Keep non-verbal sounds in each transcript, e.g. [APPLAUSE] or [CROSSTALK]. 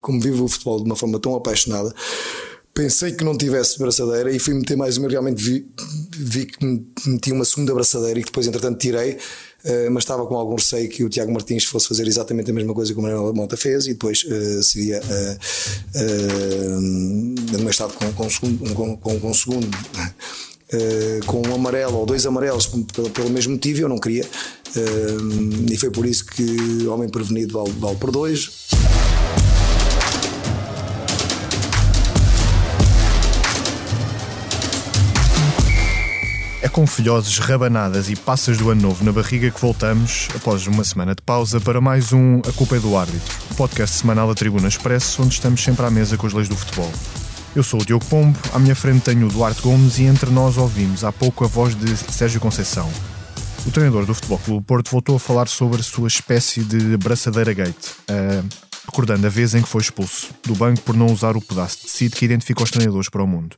como vivo o futebol de uma forma tão apaixonada, pensei que não tivesse braçadeira e fui meter mais uma. Realmente vi, vi que meti uma segunda braçadeira e que depois, entretanto, tirei. Uh, mas estava com algum receio que o Tiago Martins fosse fazer exatamente a mesma coisa que o Manuel Mota fez e depois uh, seria uh, uh, com, com, segundo, com, com, com segundo uh, [LAUGHS] com um amarelo ou dois amarelos pelo, pelo mesmo motivo, eu não queria. Uh, e foi por isso que Homem Prevenido vale, vale por dois. Com filhoses, rabanadas e passas do ano novo na barriga que voltamos, após uma semana de pausa, para mais um A Culpa é do Árbitro, podcast semanal da Tribuna Expresso, onde estamos sempre à mesa com as leis do futebol. Eu sou o Diogo Pombo, à minha frente tenho o Duarte Gomes e entre nós ouvimos há pouco a voz de Sérgio Conceição. O treinador do Futebol Clube Porto voltou a falar sobre a sua espécie de braçadeira gate, uh, recordando a vez em que foi expulso do banco por não usar o pedaço de tecido que identifica os treinadores para o mundo.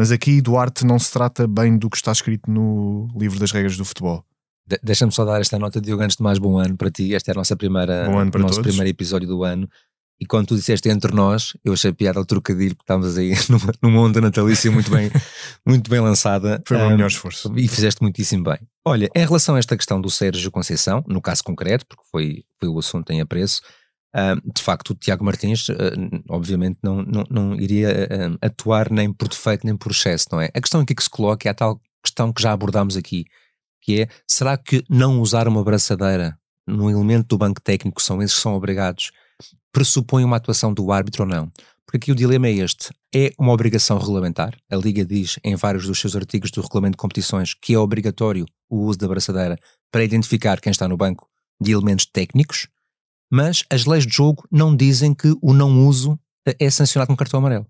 Mas aqui, Duarte, não se trata bem do que está escrito no livro das regras do futebol. De Deixa-me só dar esta nota, Diogo, antes de mais bom ano para ti. Esta é a nossa primeira, bom ano para o nosso todos. primeiro episódio do ano. E quando tu disseste entre nós, eu achei piada ao trocadilho, porque estávamos aí [LAUGHS] numa, numa onda natalícia muito bem, [LAUGHS] muito bem lançada. Foi o meu melhor esforço. E fizeste muitíssimo bem. Olha, em relação a esta questão do Sérgio Conceição, no caso concreto, porque foi, foi o assunto em apreço, de facto o Tiago Martins, uh, obviamente, não, não, não iria uh, atuar nem por defeito nem por excesso, não é? A questão aqui que se coloca é a tal questão que já abordámos aqui, que é, será que não usar uma braçadeira no elemento do banco técnico, são esses que são obrigados, pressupõe uma atuação do árbitro ou não. Porque aqui o dilema é este: é uma obrigação regulamentar. A Liga diz em vários dos seus artigos do regulamento de competições que é obrigatório o uso da braçadeira para identificar quem está no banco de elementos técnicos, mas as leis de jogo não dizem que o não uso é sancionado com cartão amarelo.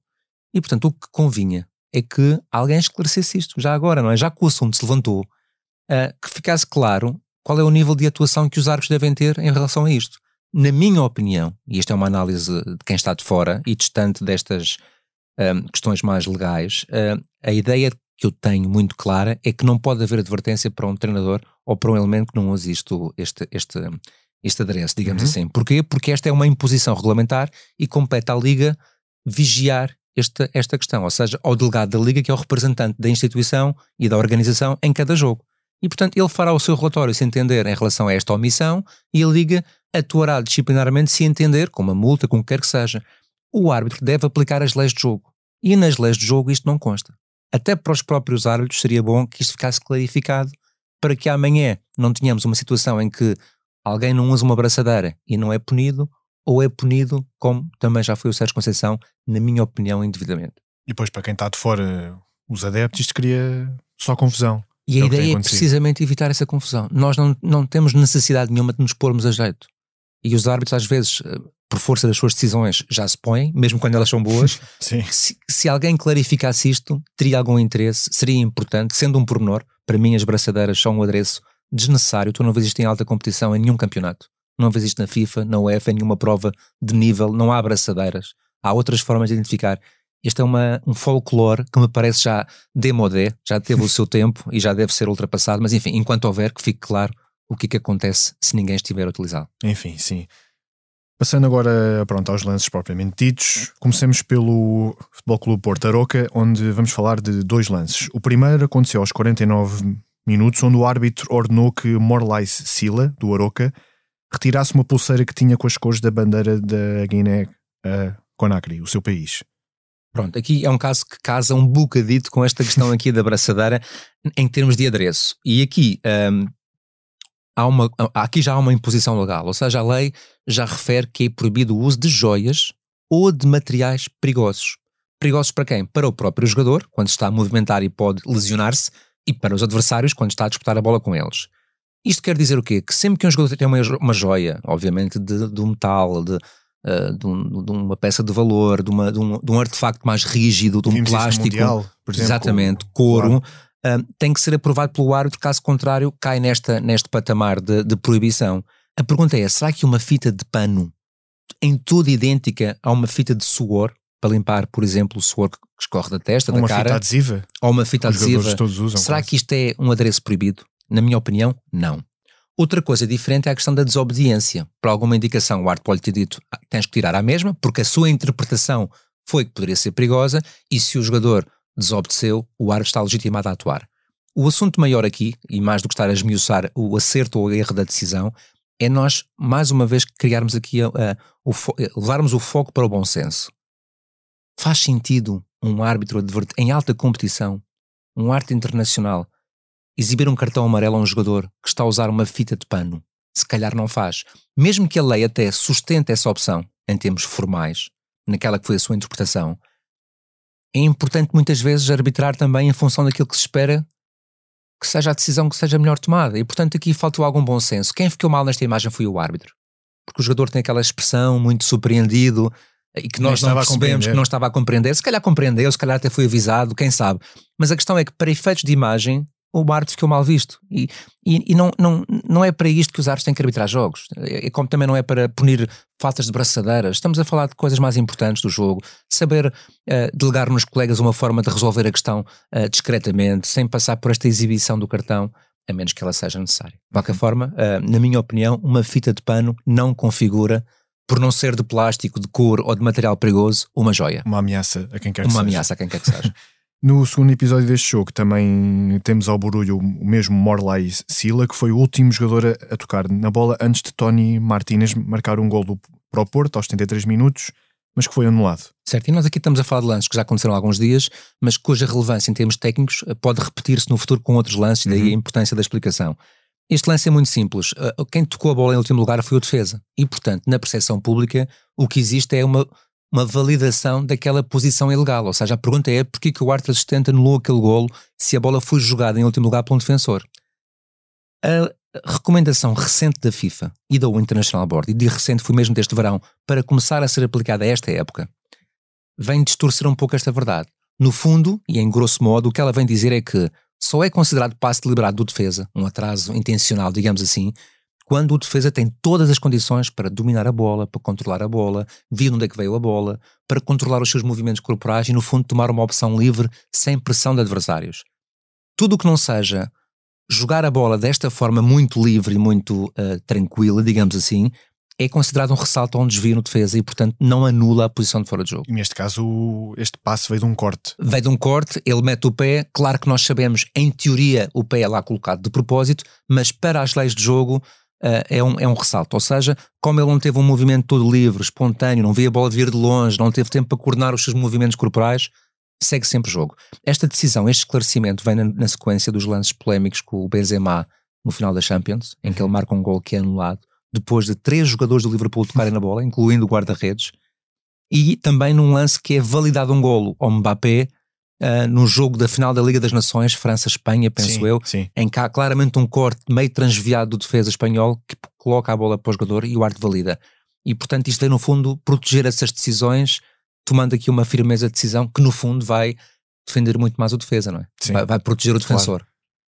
E portanto o que convinha é que alguém esclarecesse isto, já agora, não é? Já que o assunto se levantou, uh, que ficasse claro qual é o nível de atuação que os árbitros devem ter em relação a isto na minha opinião, e esta é uma análise de quem está de fora e distante destas um, questões mais legais, uh, a ideia que eu tenho muito clara é que não pode haver advertência para um treinador ou para um elemento que não use isto, este, este, este adereço, digamos Uhum. assim. Porquê? Porque esta é uma imposição regulamentar e compete à Liga vigiar esta, esta questão, ou seja, ao delegado da Liga, que é o representante da instituição e da organização em cada jogo. E, portanto, ele fará o seu relatório se entender em relação a esta omissão e a Liga atuará disciplinarmente se entender, com uma multa, com o que quer que seja. O árbitro deve aplicar as leis de jogo. E nas leis de jogo isto não consta. Até para os próprios árbitros seria bom que isto ficasse clarificado para que amanhã não tenhamos uma situação em que alguém não usa uma braçadeira e não é punido, ou é punido, como também já foi o Sérgio Conceição, na minha opinião, indevidamente. E depois, para quem está de fora, os adeptos, isto cria só confusão. E É a ideia é precisamente evitar essa confusão. Nós não, não temos necessidade nenhuma de nos pormos a jeito. E os árbitros, às vezes, eh, por força das suas decisões, já se põem, mesmo quando elas são boas. [LAUGHS] Se, se alguém clarificasse isto, teria algum interesse, seria importante, sendo um pormenor. Para mim, as braçadeiras são um adereço desnecessário. Tu não vês isto em alta competição em nenhum campeonato. Não vês isto na FIFA, na UEFA, em nenhuma prova de nível. Não há braçadeiras. Há outras formas de identificar. Este é uma, um folclore que me parece já demodé, já teve o seu [LAUGHS] tempo e já deve ser ultrapassado, mas enfim, enquanto houver, que fique claro o que é que acontece se ninguém estiver a utilizá-lo. Enfim, sim. Passando agora pronto, aos lances propriamente ditos, comecemos pelo Futebol Clube Porto Aroca, onde vamos falar de dois lances. O primeiro aconteceu aos 49 minutos, onde o árbitro ordenou que Morlais Sila, do Aroca, retirasse uma pulseira que tinha com as cores da bandeira da Guiné a Conakry, o seu país. Pronto, aqui é um caso que casa um bocadito com esta questão [LAUGHS] aqui da braçadeira em termos de adereço. E aqui, hum, há uma, aqui já há uma imposição legal, ou seja, a lei já refere que é proibido o uso de joias ou de materiais perigosos. Perigosos para quem? Para o próprio jogador, quando está a movimentar e pode lesionar-se, e para os adversários, quando está a disputar a bola com eles. Isto quer dizer o quê? Que sempre que um jogador tem uma, uma joia, obviamente de, de um metal, de, uh, de, um- de uma peça de valor, de, uma- de um, de um artefacto mais rígido, de um Vimos plástico, Mundial, exemplo, exatamente, couro, uh, tem que ser aprovado pelo árbitro, caso contrário, cai nesta, neste patamar de, de proibição. A pergunta é: será que uma fita de pano, em tudo idêntica a uma fita de suor, para limpar, por exemplo, o suor que escorre da testa, da uma cara, fita adesiva, ou uma fita os adesiva, todos usam. Será quase. que isto é um adereço proibido? Na minha opinião, não. Outra coisa diferente é a questão da desobediência. Por alguma indicação, o árbitro pode ter dito ah, tens que tirar à mesma, porque a sua interpretação foi que poderia ser perigosa, e se o jogador desobedeceu, o árbitro está legitimado a atuar. O assunto maior aqui, e mais do que estar a esmiuçar o acerto ou o erro da decisão, é nós, mais uma vez, criarmos aqui, a, a, o levarmos o foco para o bom senso. Faz sentido um árbitro em alta competição, um árbitro internacional, exibir um cartão amarelo a um jogador que está a usar uma fita de pano? Se calhar não faz. Mesmo que a lei até sustente essa opção, em termos formais, naquela que foi a sua interpretação, é importante muitas vezes arbitrar também em função daquilo que se espera que seja a decisão que seja melhor tomada. E portanto aqui faltou algum bom senso. Quem ficou mal nesta imagem foi o árbitro. Porque o jogador tem aquela expressão muito surpreendido e que nós não, não percebemos, que não estava a compreender. Se calhar compreendeu, se calhar até foi avisado, quem sabe. Mas a questão é que para efeitos de imagem o árbitro ficou mal visto. E, e, e, não, não, não é para isto que os árbitros têm que arbitrar jogos. É, é como também não é para punir faltas de braçadeiras. Estamos a falar de coisas mais importantes do jogo. Saber uh, delegar nos colegas uma forma de resolver a questão uh, discretamente, sem passar por esta exibição do cartão, a menos que ela seja necessária. De qualquer forma, uh, na minha opinião, uma fita de pano não configura por não ser de plástico, de cor ou de material perigoso, uma joia. Uma ameaça a quem quer que uma seja. Uma ameaça a quem quer que seja. [LAUGHS] No segundo episódio deste jogo também temos ao barulho o mesmo Morley Sila, que foi o último jogador a, tocar na bola antes de Tony Martinez marcar um gol do, para o Porto aos 73 minutos, mas que foi anulado. Certo, e nós aqui estamos a falar de lances que já aconteceram há alguns dias, mas cuja relevância em termos técnicos eh, pode repetir-se no futuro com outros lances, uhum. daí a importância da explicação. Este lance é muito simples. Eh, quem tocou a bola em último lugar foi o defesa. E, portanto, na percepção pública, o que existe é uma uma validação daquela posição ilegal. Ou seja, a pergunta é porquê que o árbitro assistente anulou aquele golo se a bola foi jogada em último lugar por um defensor. A recomendação recente da FIFA e da International Board, e de recente foi mesmo deste verão, para começar a ser aplicada a esta época, vem distorcer um pouco esta verdade. No fundo, e em grosso modo, o que ela vem dizer é que só é considerado passe deliberado do defesa, um atraso intencional, digamos assim, quando o defesa tem todas as condições para dominar a bola, para controlar a bola, vir onde é que veio a bola, para controlar os seus movimentos corporais e, no fundo, tomar uma opção livre sem pressão de adversários. Tudo o que não seja jogar a bola desta forma muito livre e muito uh, tranquila, digamos assim, é considerado um ressalto ou um desvio no defesa e, portanto, não anula a posição de fora de jogo. E neste caso, este passo veio de um corte. Veio de um corte, ele mete o pé. Claro que nós sabemos, em teoria, o pé é lá colocado de propósito, mas para as leis de jogo, uh, é, um, é um ressalto. Ou seja, como ele não teve um movimento todo livre, espontâneo, não via a bola vir de longe, não teve tempo para coordenar os seus movimentos corporais, segue sempre o jogo. Esta decisão, este esclarecimento vem na, na sequência dos lances polémicos com o Benzema no final da Champions, em que ele marca um gol que é anulado, depois de três jogadores do Liverpool tocarem na bola, incluindo o guarda-redes, e também num lance que é validado um golo ao Mbappé uh, no jogo da final da Liga das Nações, França-Espanha, penso sim, eu, sim. em que há claramente um corte meio transviado do defesa espanhol que coloca a bola para o jogador e o arte valida. E portanto isto é no fundo proteger essas decisões, tomando aqui uma firmeza de decisão que no fundo vai defender muito mais o defesa, não é? Vai, vai, proteger o defensor. Claro.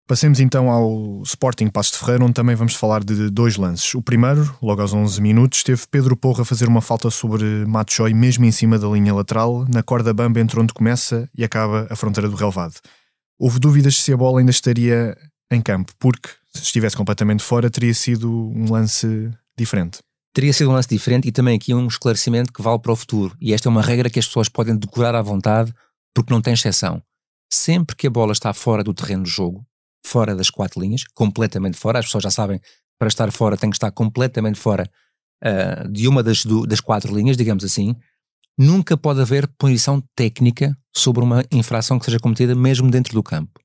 Passemos então ao Sporting Passos de Ferreira, onde também vamos falar de dois lances. O primeiro, logo aos 11 minutos, teve Pedro Porra a fazer uma falta sobre Matsoi, mesmo em cima da linha lateral, na corda bamba entre onde começa e acaba a fronteira do relevado. Houve dúvidas se a bola ainda estaria em campo, porque se estivesse completamente fora teria sido um lance diferente. Teria sido um lance diferente e também aqui um esclarecimento que vale para o futuro. E esta é uma regra que as pessoas podem decorar à vontade porque não tem exceção. Sempre que a bola está fora do terreno de jogo, fora das quatro linhas, completamente fora. As pessoas já sabem, para estar fora tem que estar completamente fora uh, de uma das, do, das quatro linhas, digamos assim. Nunca pode haver punição técnica sobre uma infração que seja cometida mesmo dentro do campo.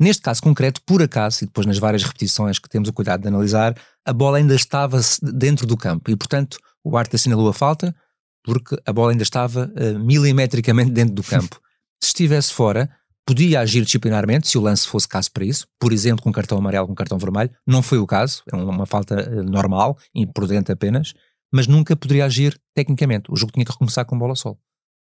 Neste caso concreto, por acaso, e depois nas várias repetições que temos o cuidado de analisar, a bola ainda estava dentro do campo e, portanto, o árbitro assinalou a falta porque a bola ainda estava uh, milimetricamente dentro do campo. [LAUGHS] Se estivesse fora, podia agir disciplinarmente se o lance fosse caso para isso, por exemplo, com cartão amarelo, com cartão vermelho. Não foi o caso, é uma falta eh, normal, imprudente apenas, mas nunca poderia agir tecnicamente. O jogo tinha que recomeçar com bola sol.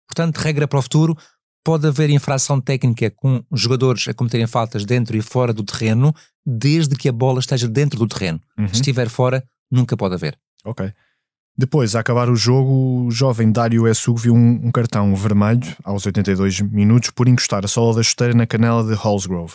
Portanto, regra para o futuro, pode haver infração técnica com jogadores a cometerem faltas dentro e fora do terreno, desde que a bola esteja dentro do terreno. Uhum. Se estiver fora, nunca pode haver. Ok. Depois, a acabar o jogo, o jovem Dário Essug viu um, um, cartão vermelho aos 82 minutos por encostar a sola da chuteira na canela de Hallsgrove.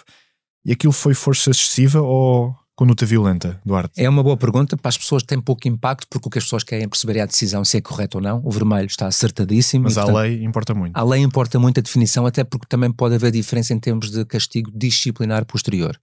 E aquilo foi força excessiva ou conduta violenta, Duarte? É uma boa pergunta. Para as pessoas tem pouco impacto, porque o que as pessoas querem perceber é a decisão se é correto ou não. O vermelho está acertadíssimo. Mas e, portanto, a lei importa muito. A lei importa muito a definição, até porque também pode haver diferença em termos de castigo disciplinar posterior.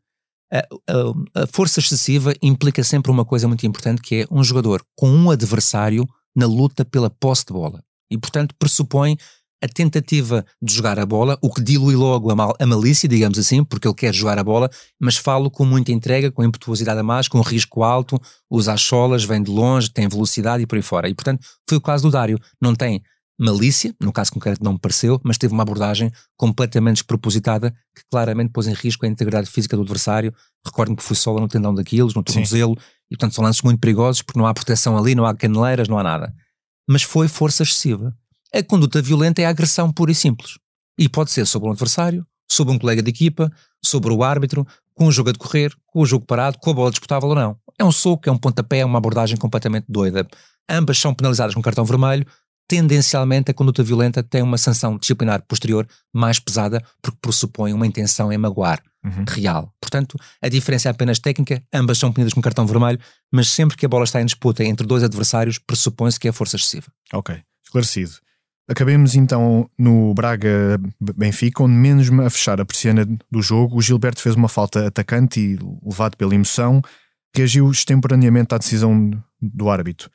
A, a, força excessiva implica sempre uma coisa muito importante, que é um jogador com um adversário na luta pela posse de bola. E, portanto, pressupõe a tentativa de jogar a bola, o que dilui logo a, mal, a malícia, digamos assim, porque ele quer jogar a bola, mas falo com muita entrega, com impetuosidade a mais, com risco alto, usa as solas, vem de longe, tem velocidade e por aí fora. E portanto foi o caso do Dário. Não tem malícia, no caso concreto não me pareceu, mas teve uma abordagem completamente despropositada que claramente pôs em risco a integridade física do adversário. Recordo-me que foi sola no tendão daqueles, no tornozelo, e portanto são lances muito perigosos porque não há proteção ali, não há caneleiras, não há nada. Mas foi força excessiva. A conduta violenta é a agressão pura e simples. E pode ser sobre um adversário, sobre um colega de equipa, sobre o árbitro, com o jogo a decorrer, com o jogo parado, com a bola disputável ou não. É um soco, é um pontapé, é uma abordagem completamente doida. Ambas são penalizadas com cartão vermelho. Tendencialmente, a conduta violenta tem uma sanção disciplinar posterior mais pesada, porque pressupõe uma intenção em magoar uhum. real. Portanto, a diferença é apenas técnica, ambas são punidas com cartão vermelho, mas sempre que a bola está em disputa entre dois adversários, pressupõe-se que é força excessiva. Ok, esclarecido. Acabemos então no Braga-Benfica, onde mesmo a fechar a persiana do jogo, o Gilberto fez uma falta atacante e, levado pela emoção, reagiu extemporaneamente à decisão do árbitro.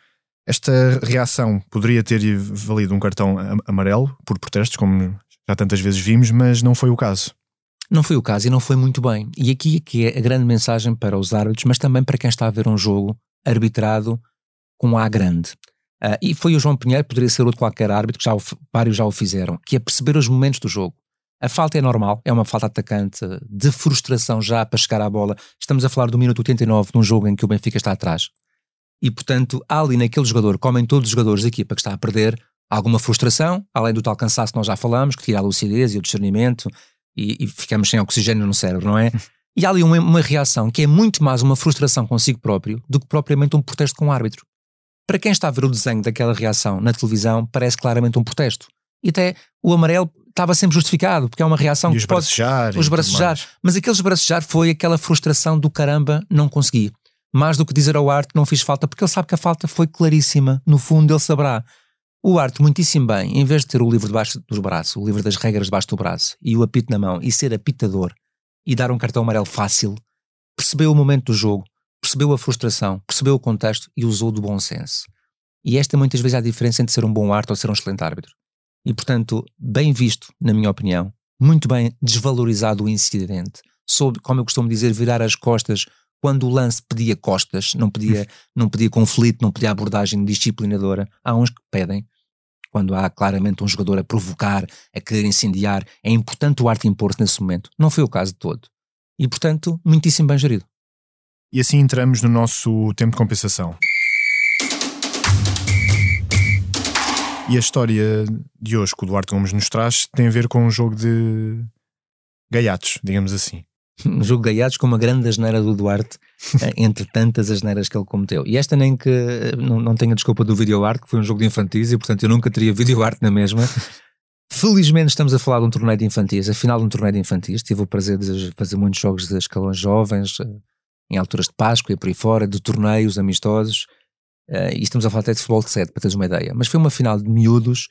Esta reação poderia ter valido um cartão amarelo por protestos, como já tantas vezes vimos, mas não foi o caso. Não foi o caso e não foi muito bem. E aqui, aqui é a grande mensagem para os árbitros, mas também para quem está a ver um jogo arbitrado com A grande. Uh, e foi o João Pinheiro, poderia ser outro qualquer árbitro, que já o, vários já o fizeram, que é perceber os momentos do jogo. A falta é normal, é uma falta atacante de frustração já para chegar à bola. Estamos a falar do minuto 89 de um jogo em que o Benfica está atrás. E, portanto, há ali naquele jogador, como em todos os jogadores da equipa que está a perder, alguma frustração, além do tal cansaço que nós já falamos, que tira a lucidez e o discernimento e, e ficamos sem oxigênio no cérebro, não é? [LAUGHS] E há ali uma, uma reação que é muito mais uma frustração consigo próprio do que propriamente um protesto com o árbitro. Para quem está a ver o desenho daquela reação na televisão, parece claramente um protesto. E até o amarelo estava sempre justificado, porque é uma reação e que pode... Os bracejar. Mas aqueles bracejar foi aquela frustração do caramba, não consegui. Mais do que dizer ao Arte não fiz falta, porque ele sabe que a falta foi claríssima. No fundo, ele saberá. O Arte, muitíssimo bem, em vez de ter o livro debaixo dos braços, o livro das regras debaixo do braço, e o apito na mão, e ser apitador, e dar um cartão amarelo fácil, percebeu o momento do jogo, percebeu a frustração, percebeu o contexto e usou do bom senso. E esta muitas vezes é a diferença entre ser um bom árbitro ou ser um excelente árbitro. E portanto, bem visto, na minha opinião, muito bem desvalorizado o incidente, soube, como eu costumo dizer, virar as costas quando o lance pedia costas, não pedia, não pedia conflito, não pedia abordagem disciplinadora. Há uns que pedem, quando há claramente um jogador a provocar, a querer incendiar, é importante o arte impor-se nesse momento. Não foi o caso de todo. E portanto, muitíssimo bem gerido. E assim entramos no nosso tempo de compensação. E a história de hoje que o Duarte Gomes nos traz tem a ver com um jogo de gaiatos, digamos assim. [LAUGHS] Jogo de gaiatos com uma grande asneira do Duarte, eh, entre tantas asneiras que ele cometeu. E esta nem que não, não tenho a desculpa do vídeo arte, que foi um jogo de infantis e portanto eu nunca teria [LAUGHS] vídeo arte na mesma. Felizmente estamos a falar de um torneio de infantis, afinal de um torneio de infantis. Tive o prazer de fazer muitos jogos de escalões jovens, eh, em alturas de Páscoa e por aí fora, de torneios amistosos, e estamos a falar até de futebol de sete, para teres uma ideia. Mas foi uma final de miúdos,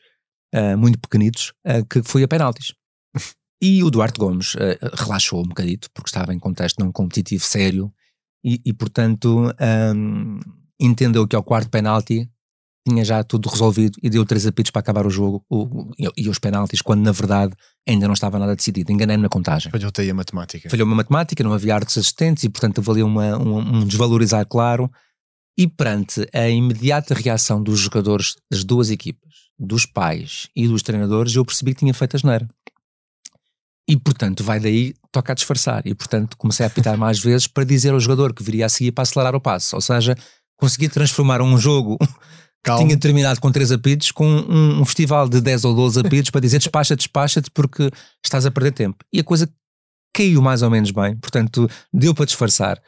muito pequenitos, que foi a penaltis. [LAUGHS] e o Duarte Gomes relaxou um bocadito, porque estava em contexto não competitivo sério, e, e portanto um, entendeu que ao quarto penalti tinha já tudo resolvido e deu três apitos para acabar o jogo o, e, e, os penaltis, quando na verdade ainda não estava nada decidido. Enganei-me na contagem. Falhou-te a matemática. Falhou uma matemática, não havia artes assistentes e, portanto, avalia uma, um, um desvalorizar claro. E perante a imediata reação dos jogadores das duas equipas, dos pais e dos treinadores, eu percebi que tinha feito a geneira. E, portanto, vai daí, toca a disfarçar. E, portanto, comecei a apitar mais vezes para dizer ao jogador que viria a seguir para acelerar o passo. Ou seja, consegui transformar um jogo que tinha terminado com três apitos, com um, um, festival de 10 ou 12 apitos para dizer despacha, despacha-te porque estás a perder tempo. E a coisa caiu mais ou menos bem, portanto deu para disfarçar.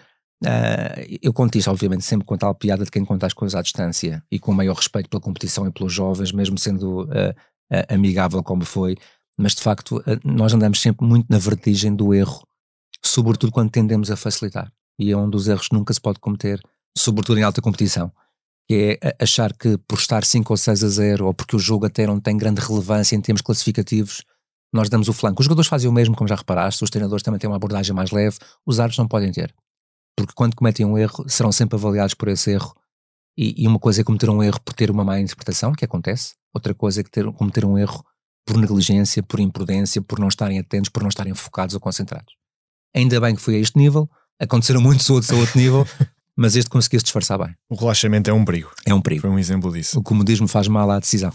Uh, eu conto isto, obviamente, sempre com tal piada de quem conta as coisas à distância e com o maior respeito pela competição e pelos jovens, mesmo sendo uh, uh, amigável como foi, mas de facto nós andamos sempre muito na vertigem do erro, sobretudo quando tendemos a facilitar. e é um dos erros que nunca se pode cometer, sobretudo em alta competição, que é achar que por estar 5 ou 6 a 0 ou porque o jogo até não tem grande relevância em termos classificativos, nós damos o flanco. Os jogadores fazem o mesmo, como já reparaste, os treinadores também têm uma abordagem mais leve, os árbitros não podem ter. Porque quando cometem um erro, serão sempre avaliados por esse erro. E, e uma coisa é cometer um erro por ter uma má interpretação, que acontece, outra coisa é ter, cometer um erro por negligência, por imprudência, por não estarem atentos, por não estarem focados ou concentrados. Ainda bem que foi a este nível, aconteceram muitos outros a outro nível, [LAUGHS] mas este conseguiu-se disfarçar bem. O relaxamento é um perigo. É um perigo. Foi um exemplo disso. O comodismo faz mal à decisão.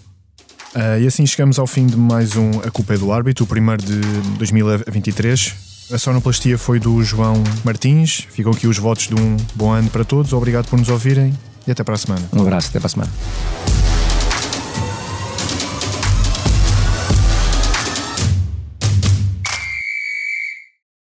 Uh, e assim chegamos ao fim de mais um A Culpa é do Árbitro, o primeiro de 2023. A sonoplastia foi do João Martins. Ficam aqui os votos de um bom ano para todos. Obrigado por nos ouvirem e até para a semana. Um abraço, até para a semana.